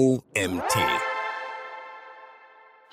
OMT.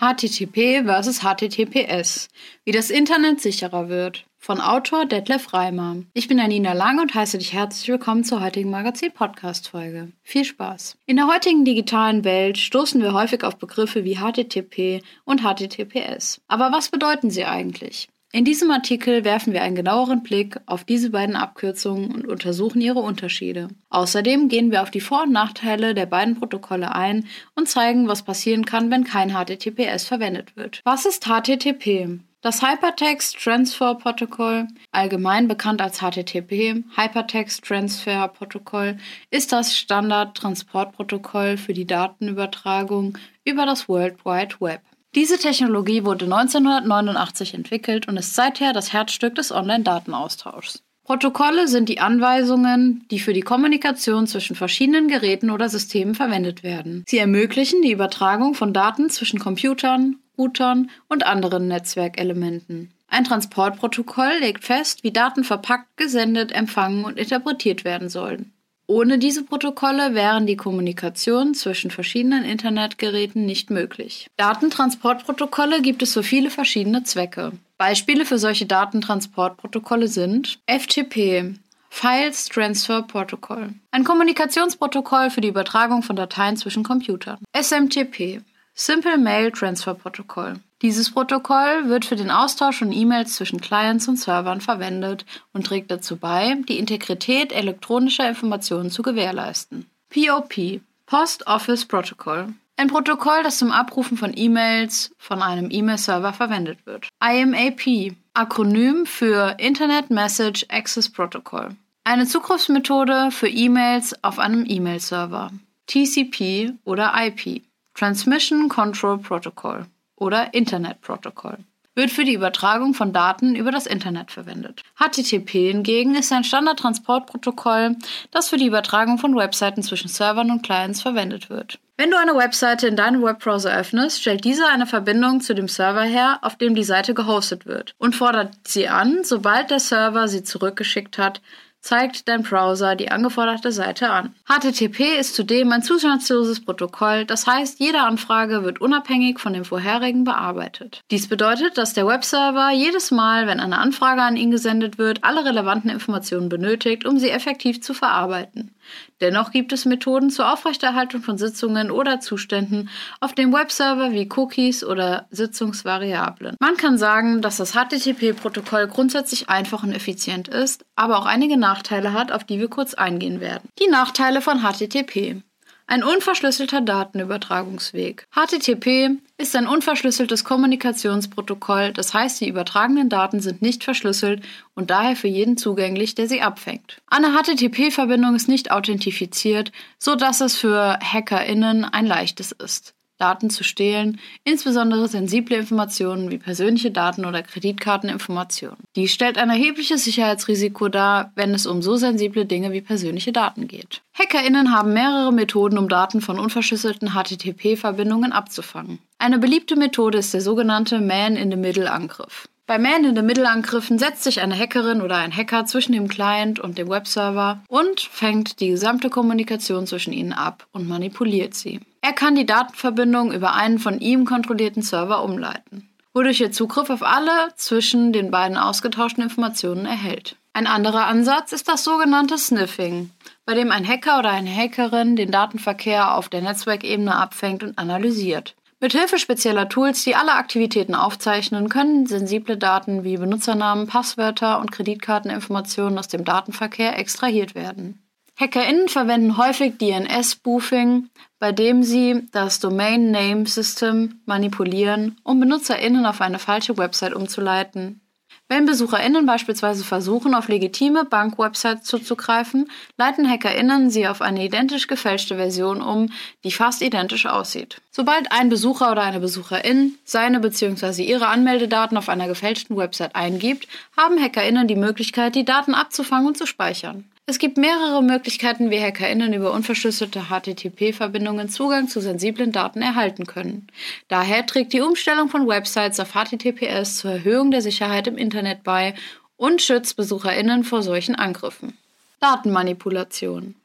HTTP versus HTTPS. Wie das Internet sicherer wird. Von Autor Detlef Reimer. Ich bin Anina Lang und heiße dich herzlich willkommen zur heutigen Magazin-Podcast-Folge. Viel Spaß. In der heutigen digitalen Welt stoßen wir häufig auf Begriffe wie HTTP und HTTPS. Aber was bedeuten sie eigentlich? In diesem Artikel werfen wir einen genaueren Blick auf diese beiden Abkürzungen und untersuchen ihre Unterschiede. Außerdem gehen wir auf die Vor- und Nachteile der beiden Protokolle ein und zeigen, was passieren kann, wenn kein HTTPS verwendet wird. Was ist HTTP? Das Hypertext Transfer Protocol, allgemein bekannt als HTTP, Hypertext Transfer Protocol, ist das Standard-Transportprotokoll für die Datenübertragung über das World Wide Web. Diese Technologie wurde 1989 entwickelt und ist seither das Herzstück des Online-Datenaustauschs. Protokolle sind die Anweisungen, die für die Kommunikation zwischen verschiedenen Geräten oder Systemen verwendet werden. Sie ermöglichen die Übertragung von Daten zwischen Computern, Routern und anderen Netzwerkelementen. Ein Transportprotokoll legt fest, wie Daten verpackt, gesendet, empfangen und interpretiert werden sollen. Ohne diese Protokolle wären die Kommunikation zwischen verschiedenen Internetgeräten nicht möglich. Datentransportprotokolle gibt es für viele verschiedene Zwecke. Beispiele für solche Datentransportprotokolle sind FTP, Files Transfer Protocol, ein Kommunikationsprotokoll für die Übertragung von Dateien zwischen Computern. SMTP, Simple Mail Transfer Protocol. Dieses Protokoll wird für den Austausch von E-Mails zwischen Clients und Servern verwendet und trägt dazu bei, die Integrität elektronischer Informationen zu gewährleisten. POP Post Office Protocol. Ein Protokoll, das zum Abrufen von E-Mails von einem E-Mail-Server verwendet wird. IMAP Akronym für Internet Message Access Protocol. Eine Zugriffsmethode für E-Mails auf einem E-Mail-Server. TCP oder IP Transmission Control Protocol oder Internet Protocol wird für die Übertragung von Daten über das Internet verwendet. HTTP hingegen ist ein Standardtransportprotokoll, das für die Übertragung von Webseiten zwischen Servern und Clients verwendet wird. Wenn du eine Webseite in deinem Webbrowser öffnest, stellt dieser eine Verbindung zu dem Server her, auf dem die Seite gehostet wird, und fordert sie an, sobald der Server sie zurückgeschickt hat, zeigt dein Browser die angeforderte Seite an. HTTP ist zudem ein zustandsloses Protokoll, das heißt, jede Anfrage wird unabhängig von dem vorherigen bearbeitet. Dies bedeutet, dass der Webserver jedes Mal, wenn eine Anfrage an ihn gesendet wird, alle relevanten Informationen benötigt, um sie effektiv zu verarbeiten. Dennoch gibt es Methoden zur Aufrechterhaltung von Sitzungen oder Zuständen auf dem Webserver wie Cookies oder Sitzungsvariablen. Man kann sagen, dass das HTTP-Protokoll grundsätzlich einfach und effizient ist, aber auch einige Nachteile hat, auf die wir kurz eingehen werden. Die Nachteile von HTTP. Ein unverschlüsselter Datenübertragungsweg. HTTP ist ein unverschlüsseltes Kommunikationsprotokoll, das heißt, die übertragenen Daten sind nicht verschlüsselt und daher für jeden zugänglich, der sie abfängt. Eine HTTP-Verbindung ist nicht authentifiziert, so dass es für HackerInnen ein leichtes ist. Daten zu stehlen, insbesondere sensible Informationen wie persönliche Daten oder Kreditkarteninformationen. Dies stellt ein erhebliches Sicherheitsrisiko dar, wenn es um so sensible Dinge wie persönliche Daten geht. HackerInnen haben mehrere Methoden, um Daten von unverschlüsselten HTTP-Verbindungen abzufangen. Eine beliebte Methode ist der sogenannte Man-in-the-Middle-Angriff. Bei Man-in-the-Middle-Angriffen setzt sich eine Hackerin oder ein Hacker zwischen dem Client und dem Webserver und fängt die gesamte Kommunikation zwischen ihnen ab und manipuliert sie. Er kann die Datenverbindung über einen von ihm kontrollierten Server umleiten, wodurch er Zugriff auf alle zwischen den beiden ausgetauschten Informationen erhält. Ein anderer Ansatz ist das sogenannte Sniffing, bei dem ein Hacker oder eine Hackerin den Datenverkehr auf der Netzwerkebene abfängt und analysiert. Mithilfe spezieller Tools, die alle Aktivitäten aufzeichnen, können sensible Daten wie Benutzernamen, Passwörter und Kreditkarteninformationen aus dem Datenverkehr extrahiert werden. HackerInnen verwenden häufig DNS-Spoofing, bei dem sie das Domain Name System manipulieren, um BenutzerInnen auf eine falsche Website umzuleiten. Wenn BesucherInnen beispielsweise versuchen, auf legitime Bankwebsites zuzugreifen, leiten HackerInnen sie auf eine identisch gefälschte Version um, die fast identisch aussieht. Sobald ein Besucher oder eine Besucherin seine bzw. ihre Anmeldedaten auf einer gefälschten Website eingibt, haben HackerInnen die Möglichkeit, die Daten abzufangen und zu speichern. Es gibt mehrere Möglichkeiten, wie HackerInnen über unverschlüsselte HTTP-Verbindungen Zugang zu sensiblen Daten erhalten können. Daher trägt die Umstellung von Websites auf HTTPS zur Erhöhung der Sicherheit im Internet bei und schützt BesucherInnen vor solchen Angriffen. Datenmanipulation.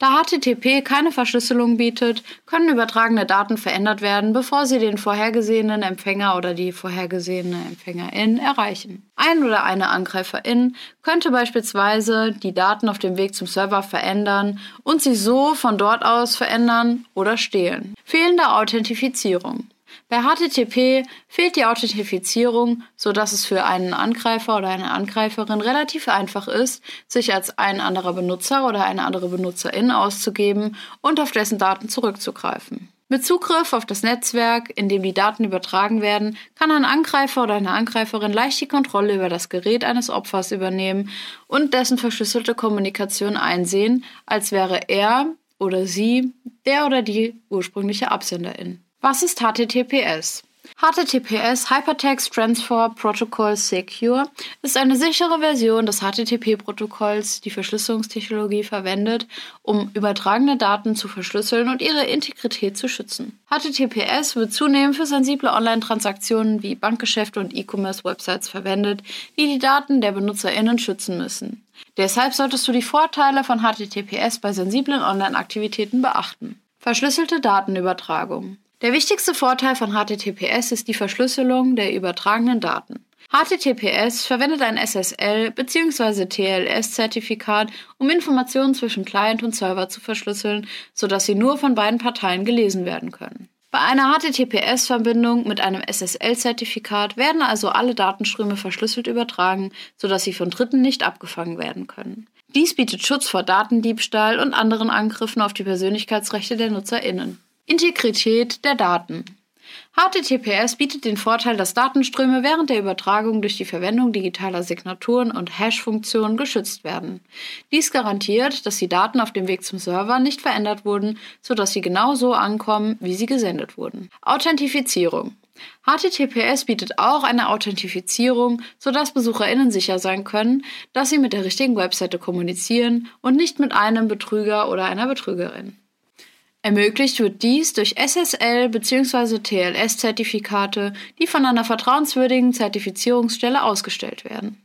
Da HTTP keine Verschlüsselung bietet, können übertragene Daten verändert werden, bevor sie den vorhergesehenen Empfänger oder die vorhergesehene Empfängerin erreichen. Ein oder eine Angreiferin könnte beispielsweise die Daten auf dem Weg zum Server verändern und sie so von dort aus verändern oder stehlen. Fehlende Authentifizierung. Bei HTTP fehlt die Authentifizierung, sodass es für einen Angreifer oder eine Angreiferin relativ einfach ist, sich als ein anderer Benutzer oder eine andere Benutzerin auszugeben und auf dessen Daten zurückzugreifen. Mit Zugriff auf das Netzwerk, in dem die Daten übertragen werden, kann ein Angreifer oder eine Angreiferin leicht die Kontrolle über das Gerät eines Opfers übernehmen und dessen verschlüsselte Kommunikation einsehen, als wäre er oder sie der oder die ursprüngliche Absenderin. Was ist HTTPS? HTTPS Hypertext Transfer Protocol Secure ist eine sichere Version des HTTP-Protokolls, die Verschlüsselungstechnologie verwendet, um übertragene Daten zu verschlüsseln und ihre Integrität zu schützen. HTTPS wird zunehmend für sensible Online-Transaktionen wie Bankgeschäfte und E-Commerce-Websites verwendet, die die Daten der BenutzerInnen schützen müssen. Deshalb solltest du die Vorteile von HTTPS bei sensiblen Online-Aktivitäten beachten. Verschlüsselte Datenübertragung. Der wichtigste Vorteil von HTTPS ist die Verschlüsselung der übertragenen Daten. HTTPS verwendet ein SSL bzw. TLS-Zertifikat, um Informationen zwischen Client und Server zu verschlüsseln, sodass sie nur von beiden Parteien gelesen werden können. Bei einer HTTPS-Verbindung mit einem SSL-Zertifikat werden also alle Datenströme verschlüsselt übertragen, sodass sie von Dritten nicht abgefangen werden können. Dies bietet Schutz vor Datendiebstahl und anderen Angriffen auf die Persönlichkeitsrechte der NutzerInnen. Integrität der Daten. HTTPS bietet den Vorteil, dass Datenströme während der Übertragung durch die Verwendung digitaler Signaturen und Hash-Funktionen geschützt werden. Dies garantiert, dass die Daten auf dem Weg zum Server nicht verändert wurden, sodass sie genau so ankommen, wie sie gesendet wurden. Authentifizierung. HTTPS bietet auch eine Authentifizierung, sodass BesucherInnen sicher sein können, dass sie mit der richtigen Webseite kommunizieren und nicht mit einem Betrüger oder einer Betrügerin. Ermöglicht wird dies durch SSL bzw. TLS-Zertifikate, die von einer vertrauenswürdigen Zertifizierungsstelle ausgestellt werden.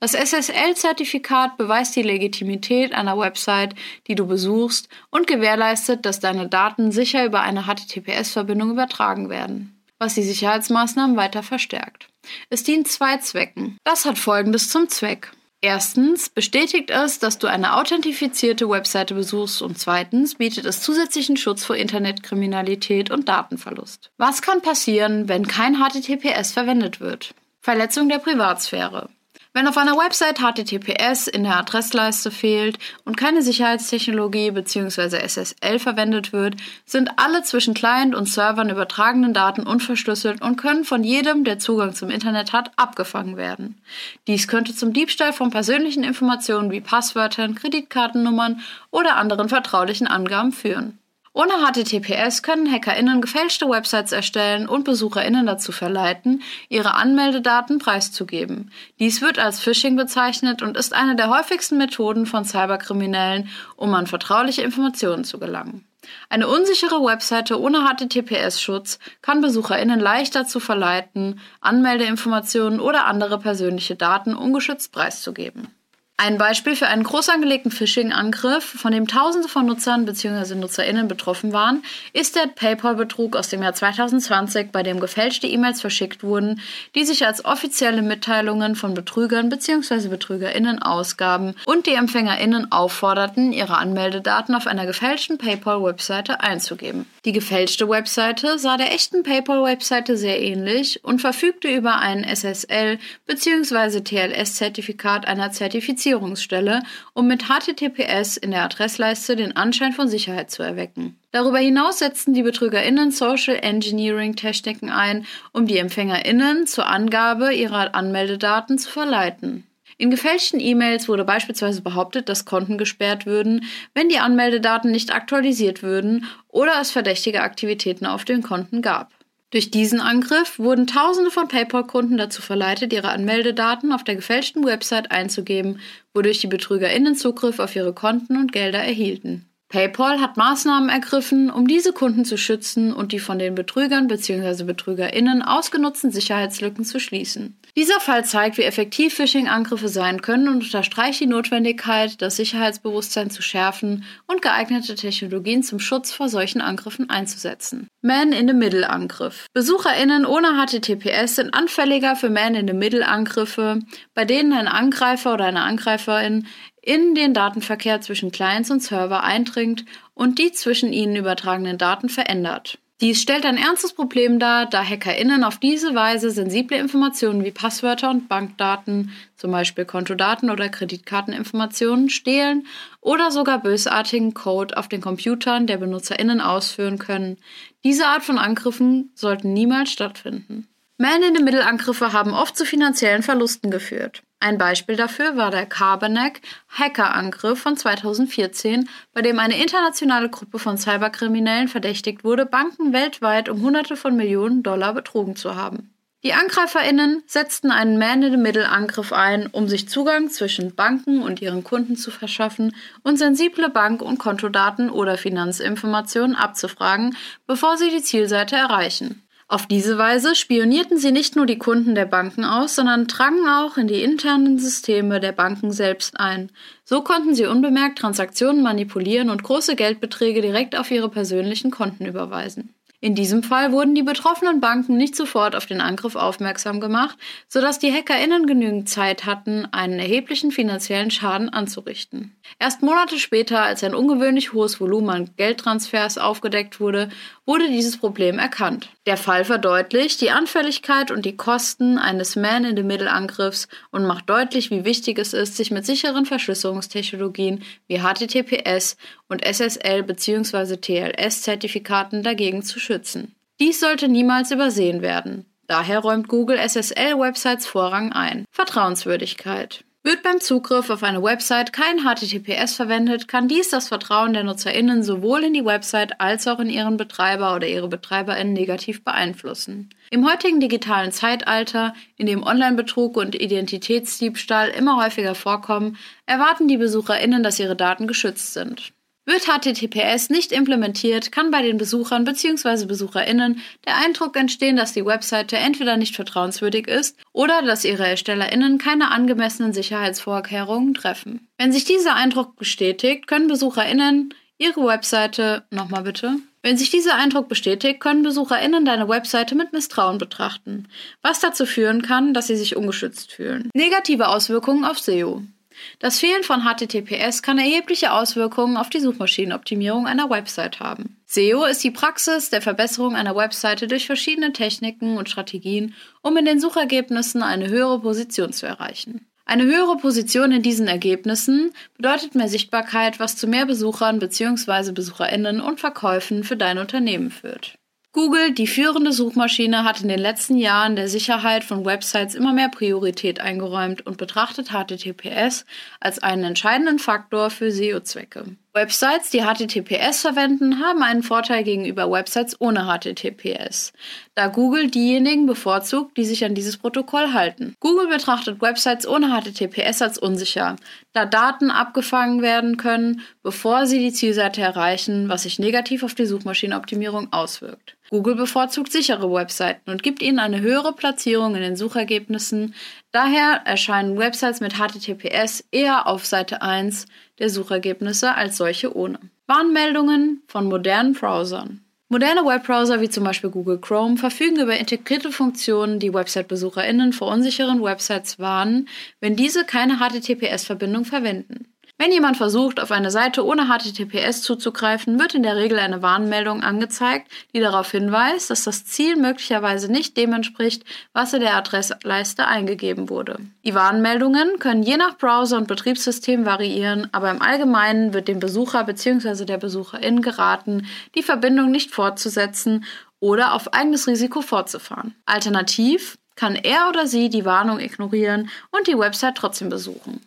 Das SSL-Zertifikat beweist die Legitimität einer Website, die du besuchst und gewährleistet, dass deine Daten sicher über eine HTTPS-Verbindung übertragen werden, was die Sicherheitsmaßnahmen weiter verstärkt. Es dient zwei Zwecken. Das hat folgendes zum Zweck. Erstens bestätigt es, dass du eine authentifizierte Webseite besuchst und zweitens bietet es zusätzlichen Schutz vor Internetkriminalität und Datenverlust. Was kann passieren, wenn kein HTTPS verwendet wird? Verletzung der Privatsphäre. Wenn auf einer Website HTTPS in der Adressleiste fehlt und keine Sicherheitstechnologie bzw. SSL verwendet wird, sind alle zwischen Client und Servern übertragenen Daten unverschlüsselt und können von jedem, der Zugang zum Internet hat, abgefangen werden. Dies könnte zum Diebstahl von persönlichen Informationen wie Passwörtern, Kreditkartennummern oder anderen vertraulichen Angaben führen. Ohne HTTPS können HackerInnen gefälschte Websites erstellen und BesucherInnen dazu verleiten, ihre Anmeldedaten preiszugeben. Dies wird als Phishing bezeichnet und ist eine der häufigsten Methoden von Cyberkriminellen, um an vertrauliche Informationen zu gelangen. Eine unsichere Webseite ohne HTTPS-Schutz kann BesucherInnen leicht dazu verleiten, Anmeldeinformationen oder andere persönliche Daten ungeschützt preiszugeben. Ein Beispiel für einen groß angelegten Phishing-Angriff, von dem Tausende von Nutzern bzw. NutzerInnen betroffen waren, ist der PayPal-Betrug aus dem Jahr 2020, bei dem gefälschte E-Mails verschickt wurden, die sich als offizielle Mitteilungen von Betrügern bzw. BetrügerInnen ausgaben und die EmpfängerInnen aufforderten, ihre Anmeldedaten auf einer gefälschten PayPal-Webseite einzugeben. Die gefälschte Webseite sah der echten PayPal-Webseite sehr ähnlich und verfügte über ein SSL bzw. TLS-Zertifikat einer Zertifizierung Zertifizierungsstelle, um mit HTTPS in der Adressleiste den Anschein von Sicherheit zu erwecken. Darüber hinaus setzten die BetrügerInnen Social Engineering Techniken ein, um die EmpfängerInnen zur Angabe ihrer Anmeldedaten zu verleiten. In gefälschten E-Mails wurde beispielsweise behauptet, dass Konten gesperrt würden, wenn die Anmeldedaten nicht aktualisiert würden oder es verdächtige Aktivitäten auf den Konten gab. Durch diesen Angriff wurden Tausende von PayPal-Kunden dazu verleitet, ihre Anmeldedaten auf der gefälschten Website einzugeben, wodurch die BetrügerInnen Zugriff auf ihre Konten und Gelder erhielten. PayPal hat Maßnahmen ergriffen, um diese Kunden zu schützen und die von den Betrügern bzw. BetrügerInnen ausgenutzten Sicherheitslücken zu schließen. Dieser Fall zeigt, wie effektiv Phishing-Angriffe sein können und unterstreicht die Notwendigkeit, das Sicherheitsbewusstsein zu schärfen und geeignete Technologien zum Schutz vor solchen Angriffen einzusetzen. Man-in-the-Middle-Angriff. BesucherInnen ohne HTTPS sind anfälliger für Man-in-the-Middle-Angriffe, bei denen ein Angreifer oder eine Angreiferin in den Datenverkehr zwischen Clients und Server eindringt und die zwischen ihnen übertragenen Daten verändert. Dies stellt ein ernstes Problem dar, da HackerInnen auf diese Weise sensible Informationen wie Passwörter und Bankdaten, zum Beispiel Kontodaten oder Kreditkarteninformationen, stehlen oder sogar bösartigen Code auf den Computern der BenutzerInnen ausführen können. Diese Art von Angriffen sollten niemals stattfinden. Man-in-the-Middle-Angriffe haben oft zu finanziellen Verlusten geführt. Ein Beispiel dafür war der Carbanek Hackerangriff von 2014, bei dem eine internationale Gruppe von Cyberkriminellen verdächtigt wurde, Banken weltweit um Hunderte von Millionen Dollar betrogen zu haben. Die AngreiferInnen setzten einen Man-in-the-Middle-Angriff ein, um sich Zugang zwischen Banken und ihren Kunden zu verschaffen und sensible Bank- und Kontodaten oder Finanzinformationen abzufragen, bevor sie die Zielseite erreichen. Auf diese Weise spionierten sie nicht nur die Kunden der Banken aus, sondern drangen auch in die internen Systeme der Banken selbst ein. So konnten sie unbemerkt Transaktionen manipulieren und große Geldbeträge direkt auf ihre persönlichen Konten überweisen. In diesem Fall wurden die betroffenen Banken nicht sofort auf den Angriff aufmerksam gemacht, sodass die HackerInnen genügend Zeit hatten, einen erheblichen finanziellen Schaden anzurichten. Erst Monate später, als ein ungewöhnlich hohes Volumen an Geldtransfers aufgedeckt wurde, wurde dieses Problem erkannt. Der Fall verdeutlicht die Anfälligkeit und die Kosten eines Man-in-the-Middle-Angriffs und macht deutlich, wie wichtig es ist, sich mit sicheren Verschlüsselungstechnologien wie HTTPS und SSL bzw. TLS-Zertifikaten dagegen zu schützen. Dies sollte niemals übersehen werden. Daher räumt Google SSL-Websites Vorrang ein. Vertrauenswürdigkeit. Wird beim Zugriff auf eine Website kein HTTPS verwendet, kann dies das Vertrauen der NutzerInnen sowohl in die Website als auch in ihren Betreiber oder ihre BetreiberInnen negativ beeinflussen. Im heutigen digitalen Zeitalter, in dem Online-Betrug und Identitätsdiebstahl immer häufiger vorkommen, erwarten die BesucherInnen, dass ihre Daten geschützt sind. Wird HTTPS nicht implementiert, kann bei den Besuchern bzw. Besucherinnen der Eindruck entstehen, dass die Webseite entweder nicht vertrauenswürdig ist oder dass ihre Erstellerinnen keine angemessenen Sicherheitsvorkehrungen treffen. Wenn sich dieser Eindruck bestätigt, können Besucherinnen ihre Webseite nochmal bitte. Wenn sich dieser Eindruck bestätigt, können BesucherInnen deine Webseite mit Misstrauen betrachten, was dazu führen kann, dass sie sich ungeschützt fühlen. Negative Auswirkungen auf SEO. Das Fehlen von HTTPS kann erhebliche Auswirkungen auf die Suchmaschinenoptimierung einer Website haben. SEO ist die Praxis der Verbesserung einer Webseite durch verschiedene Techniken und Strategien, um in den Suchergebnissen eine höhere Position zu erreichen. Eine höhere Position in diesen Ergebnissen bedeutet mehr Sichtbarkeit, was zu mehr Besuchern bzw. Besucherinnen und Verkäufen für dein Unternehmen führt. Google, die führende Suchmaschine, hat in den letzten Jahren der Sicherheit von Websites immer mehr Priorität eingeräumt und betrachtet HTTPS als einen entscheidenden Faktor für SEO-Zwecke. Websites, die HTTPS verwenden, haben einen Vorteil gegenüber Websites ohne HTTPS, da Google diejenigen bevorzugt, die sich an dieses Protokoll halten. Google betrachtet Websites ohne HTTPS als unsicher, da Daten abgefangen werden können, bevor sie die Zielseite erreichen, was sich negativ auf die Suchmaschinenoptimierung auswirkt. Google bevorzugt sichere Webseiten und gibt ihnen eine höhere Platzierung in den Suchergebnissen. Daher erscheinen Websites mit HTTPS eher auf Seite 1 der Suchergebnisse als solche ohne. Warnmeldungen von modernen Browsern. Moderne Webbrowser wie zum Beispiel Google Chrome verfügen über integrierte Funktionen, die Website-BesucherInnen vor unsicheren Websites warnen, wenn diese keine HTTPS-Verbindung verwenden. Wenn jemand versucht, auf eine Seite ohne HTTPS zuzugreifen, wird in der Regel eine Warnmeldung angezeigt, die darauf hinweist, dass das Ziel möglicherweise nicht dem entspricht, was in der Adressleiste eingegeben wurde. Die Warnmeldungen können je nach Browser und Betriebssystem variieren, aber im Allgemeinen wird dem Besucher bzw. der Besucherin geraten, die Verbindung nicht fortzusetzen oder auf eigenes Risiko fortzufahren. Alternativ kann er oder sie die Warnung ignorieren und die Website trotzdem besuchen.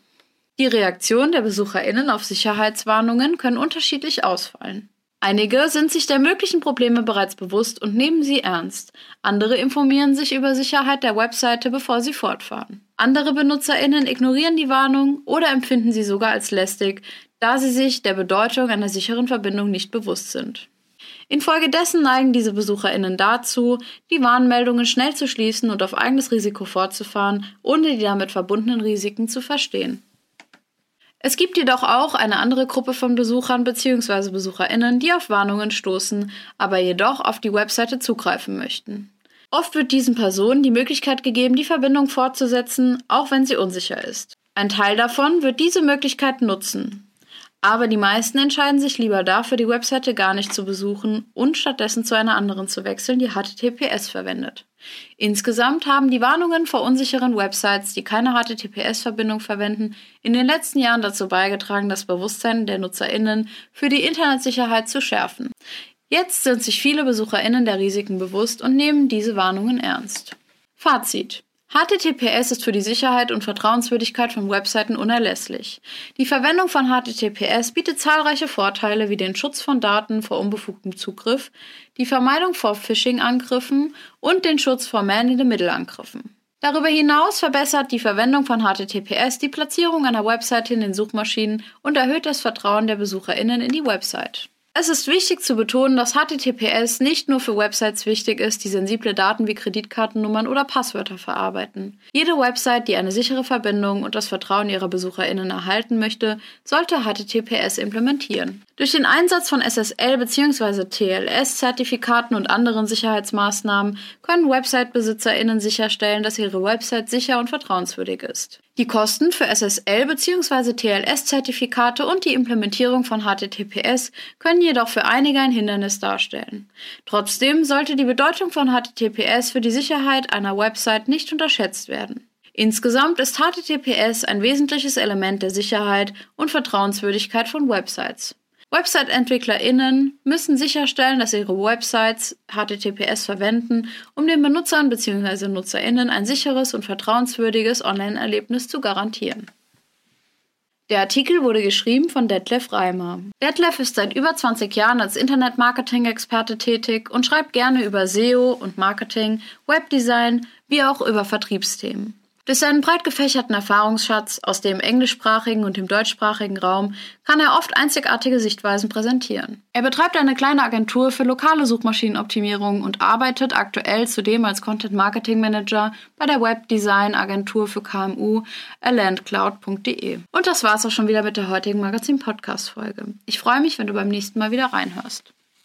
Die Reaktion der BesucherInnen auf Sicherheitswarnungen können unterschiedlich ausfallen. Einige sind sich der möglichen Probleme bereits bewusst und nehmen sie ernst. Andere informieren sich über Sicherheit der Webseite, bevor sie fortfahren. Andere BenutzerInnen ignorieren die Warnung oder empfinden sie sogar als lästig, da sie sich der Bedeutung einer sicheren Verbindung nicht bewusst sind. Infolgedessen neigen diese BesucherInnen dazu, die Warnmeldungen schnell zu schließen und auf eigenes Risiko fortzufahren, ohne die damit verbundenen Risiken zu verstehen. Es gibt jedoch auch eine andere Gruppe von Besuchern bzw. BesucherInnen, die auf Warnungen stoßen, aber jedoch auf die Webseite zugreifen möchten. Oft wird diesen Personen die Möglichkeit gegeben, die Verbindung fortzusetzen, auch wenn sie unsicher ist. Ein Teil davon wird diese Möglichkeit nutzen. Aber die meisten entscheiden sich lieber dafür, die Webseite gar nicht zu besuchen und stattdessen zu einer anderen zu wechseln, die HTTPS verwendet. Insgesamt haben die Warnungen vor unsicheren Websites, die keine HTTPS-Verbindung verwenden, in den letzten Jahren dazu beigetragen, das Bewusstsein der Nutzerinnen für die Internetsicherheit zu schärfen. Jetzt sind sich viele Besucherinnen der Risiken bewusst und nehmen diese Warnungen ernst. Fazit HTTPS ist für die Sicherheit und Vertrauenswürdigkeit von Webseiten unerlässlich. Die Verwendung von HTTPS bietet zahlreiche Vorteile wie den Schutz von Daten vor unbefugtem Zugriff, die Vermeidung vor Phishing-Angriffen und den Schutz vor Man-in-the-Middle-Angriffen. Darüber hinaus verbessert die Verwendung von HTTPS die Platzierung einer Webseite in den Suchmaschinen und erhöht das Vertrauen der BesucherInnen in die Website. Es ist wichtig zu betonen, dass HTTPS nicht nur für Websites wichtig ist, die sensible Daten wie Kreditkartennummern oder Passwörter verarbeiten. Jede Website, die eine sichere Verbindung und das Vertrauen ihrer BesucherInnen erhalten möchte, sollte HTTPS implementieren. Durch den Einsatz von SSL bzw. TLS-Zertifikaten und anderen Sicherheitsmaßnahmen können Website-BesitzerInnen sicherstellen, dass ihre Website sicher und vertrauenswürdig ist. Die Kosten für SSL bzw. TLS-Zertifikate und die Implementierung von HTTPS können jedoch für einige ein Hindernis darstellen. Trotzdem sollte die Bedeutung von HTTPS für die Sicherheit einer Website nicht unterschätzt werden. Insgesamt ist HTTPS ein wesentliches Element der Sicherheit und Vertrauenswürdigkeit von Websites. Website-EntwicklerInnen müssen sicherstellen, dass ihre Websites HTTPS verwenden, um den Benutzern bzw. NutzerInnen ein sicheres und vertrauenswürdiges Online-Erlebnis zu garantieren. Der Artikel wurde geschrieben von Detlef Reimer. Detlef ist seit über 20 Jahren als Internet-Marketing-Experte tätig und schreibt gerne über SEO und Marketing, Webdesign wie auch über Vertriebsthemen. Durch seinen breit gefächerten Erfahrungsschatz aus dem englischsprachigen und dem deutschsprachigen Raum kann er oft einzigartige Sichtweisen präsentieren. Er betreibt eine kleine Agentur für lokale Suchmaschinenoptimierung und arbeitet aktuell zudem als Content Marketing Manager bei der Webdesign Agentur für KMU alandcloud.de. Und das war's auch schon wieder mit der heutigen Magazin Podcast Folge. Ich freue mich, wenn du beim nächsten Mal wieder reinhörst.